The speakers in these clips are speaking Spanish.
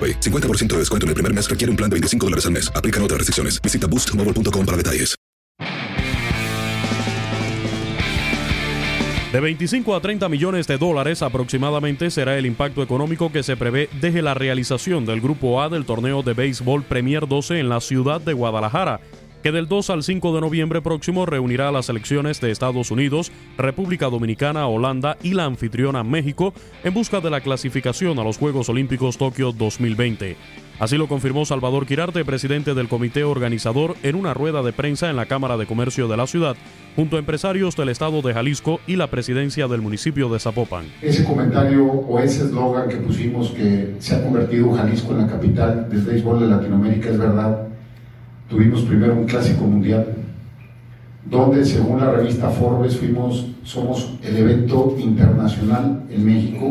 AroPay. 50% de descuento en el primer mes requiere un plan de 25 dólares al mes. Aplican otras restricciones. Visita boostmobile.com para detalles. De 25 a 30 millones de dólares aproximadamente será el impacto económico que se prevé desde la realización del Grupo A del torneo de béisbol Premier 12 en la ciudad de Guadalajara, que del 2 al 5 de noviembre próximo reunirá a las selecciones de Estados Unidos, República Dominicana, Holanda y la anfitriona México en busca de la clasificación a los Juegos Olímpicos Tokio 2020. Así lo confirmó Salvador Quirarte, presidente del comité organizador, en una rueda de prensa en la Cámara de Comercio de la ciudad, junto a empresarios del estado de Jalisco y la presidencia del municipio de Zapopan. Ese comentario o ese eslogan que pusimos que se ha convertido Jalisco en la capital del béisbol de Latinoamérica es verdad. Tuvimos primero un clásico mundial, donde según la revista Forbes fuimos, somos el evento internacional en México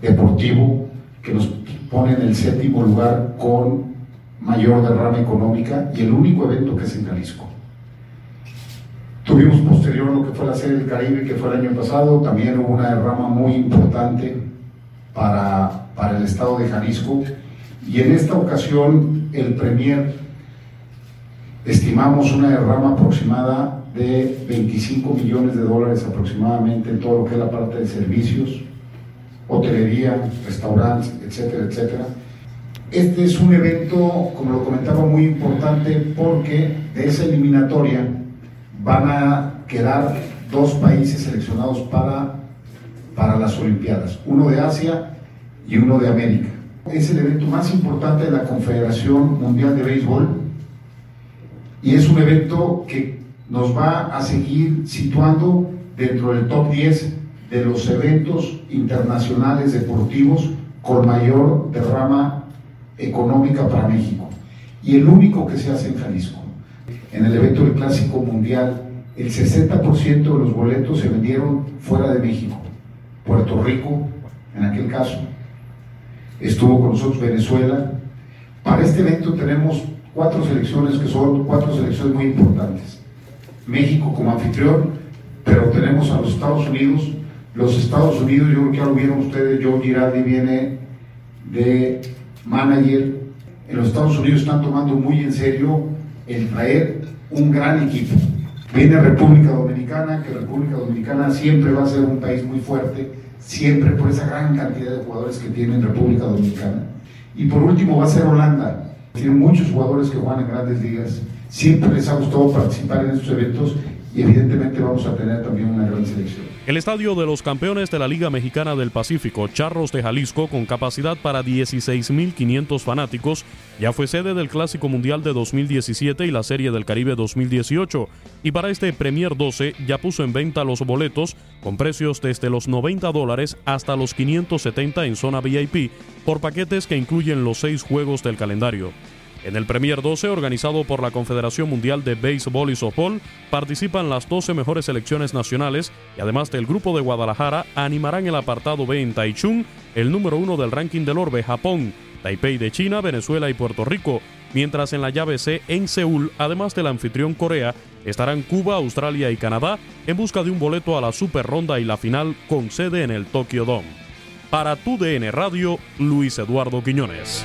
deportivo que nos pone en el séptimo lugar con mayor derrama económica y el único evento que es en Jalisco. Tuvimos posterior lo que fue la Serie del Caribe, que fue el año pasado, también hubo una derrama muy importante para, para el estado de Jalisco y en esta ocasión el Premier estimamos una derrama aproximada de 25 millones de dólares aproximadamente en todo lo que es la parte de servicios, hotelería, restaurantes, etcétera, etcétera. Este es un evento, como lo comentaba, muy importante porque de esa eliminatoria van a quedar dos países seleccionados para, para las Olimpiadas, uno de Asia y uno de América. Es el evento más importante de la Confederación Mundial de Béisbol y es un evento que nos va a seguir situando dentro del top 10 de los eventos internacionales deportivos con mayor derrama económica para México. Y el único que se hace en Jalisco. En el evento del Clásico Mundial, el 60% de los boletos se vendieron fuera de México. Puerto Rico, en aquel caso. Estuvo con nosotros Venezuela. Para este evento tenemos cuatro selecciones que son cuatro selecciones muy importantes. México como anfitrión, pero tenemos a los Estados Unidos. Los Estados Unidos, yo creo que ya lo vieron ustedes, Joe Girardi viene de manager. En los Estados Unidos están tomando muy en serio el traer un gran equipo. Viene República Dominicana, que República Dominicana siempre va a ser un país muy fuerte, siempre por esa gran cantidad de jugadores que tiene en República Dominicana. Y por último va a ser Holanda. Tiene muchos jugadores que juegan en grandes ligas. Siempre les ha gustado participar en estos eventos y evidentemente vamos a tener también una gran selección. El estadio de los campeones de la Liga Mexicana del Pacífico, Charros de Jalisco, con capacidad para 16.500 fanáticos, ya fue sede del Clásico Mundial de 2017 y la Serie del Caribe 2018, y para este Premier 12 ya puso en venta los boletos con precios desde los 90 dólares hasta los 570 en zona VIP, por paquetes que incluyen los seis juegos del calendario. En el Premier 12, organizado por la Confederación Mundial de Béisbol y Softball, participan las 12 mejores selecciones nacionales y además del grupo de Guadalajara animarán el apartado B en Taichung, el número uno del ranking del orbe, Japón, Taipei de China, Venezuela y Puerto Rico, mientras en la llave C en Seúl, además del anfitrión Corea, estarán Cuba, Australia y Canadá en busca de un boleto a la Super Ronda y la final con sede en el Tokyo Dome. Para tu DN Radio, Luis Eduardo Quiñones.